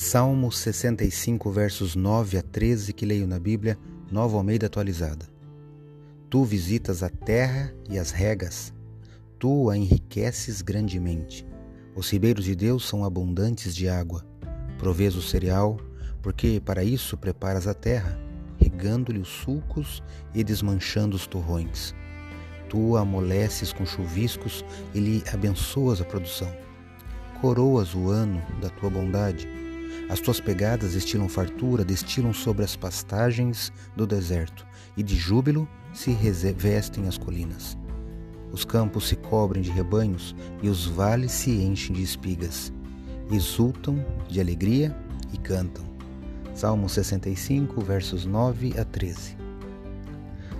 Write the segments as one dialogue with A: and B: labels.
A: Salmo 65, versos 9 a 13, que leio na Bíblia, Nova Almeida atualizada. Tu visitas a terra e as regas, tu a enriqueces grandemente. Os ribeiros de Deus são abundantes de água. Provês o cereal, porque para isso preparas a terra, regando-lhe os sulcos e desmanchando os torrões. Tu a amoleces com chuviscos e lhe abençoas a produção. Coroas o ano da tua bondade as tuas pegadas destilam fartura, destilam sobre as pastagens do deserto, e de júbilo se revestem as colinas. Os campos se cobrem de rebanhos e os vales se enchem de espigas. Exultam de alegria e cantam. Salmo 65, versos 9 a 13.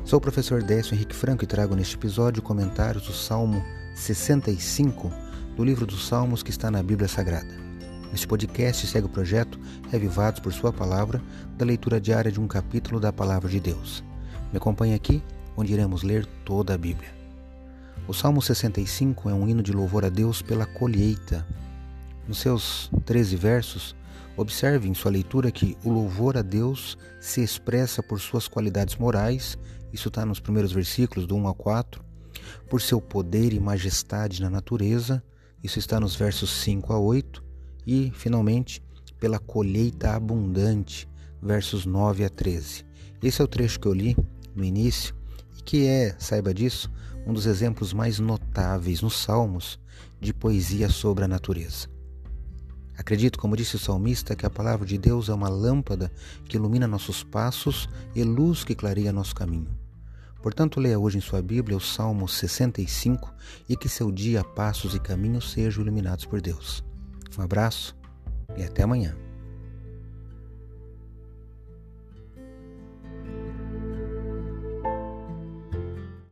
A: Sou o professor Décio Henrique Franco e trago neste episódio comentários do Salmo 65 do livro dos Salmos que está na Bíblia Sagrada. Este podcast segue o projeto Revivados por Sua Palavra, da leitura diária de um capítulo da Palavra de Deus. Me acompanhe aqui, onde iremos ler toda a Bíblia. O Salmo 65 é um hino de louvor a Deus pela colheita. Nos seus 13 versos, observe em sua leitura que o louvor a Deus se expressa por suas qualidades morais, isso está nos primeiros versículos, do 1 a 4, por seu poder e majestade na natureza, isso está nos versos 5 a 8, e, finalmente, pela colheita abundante, versos 9 a 13. Esse é o trecho que eu li no início e que é, saiba disso, um dos exemplos mais notáveis nos Salmos de poesia sobre a natureza. Acredito, como disse o salmista, que a palavra de Deus é uma lâmpada que ilumina nossos passos e luz que clareia nosso caminho. Portanto, leia hoje em sua Bíblia o Salmo 65 e que seu dia, passos e caminhos sejam iluminados por Deus. Um abraço e até amanhã.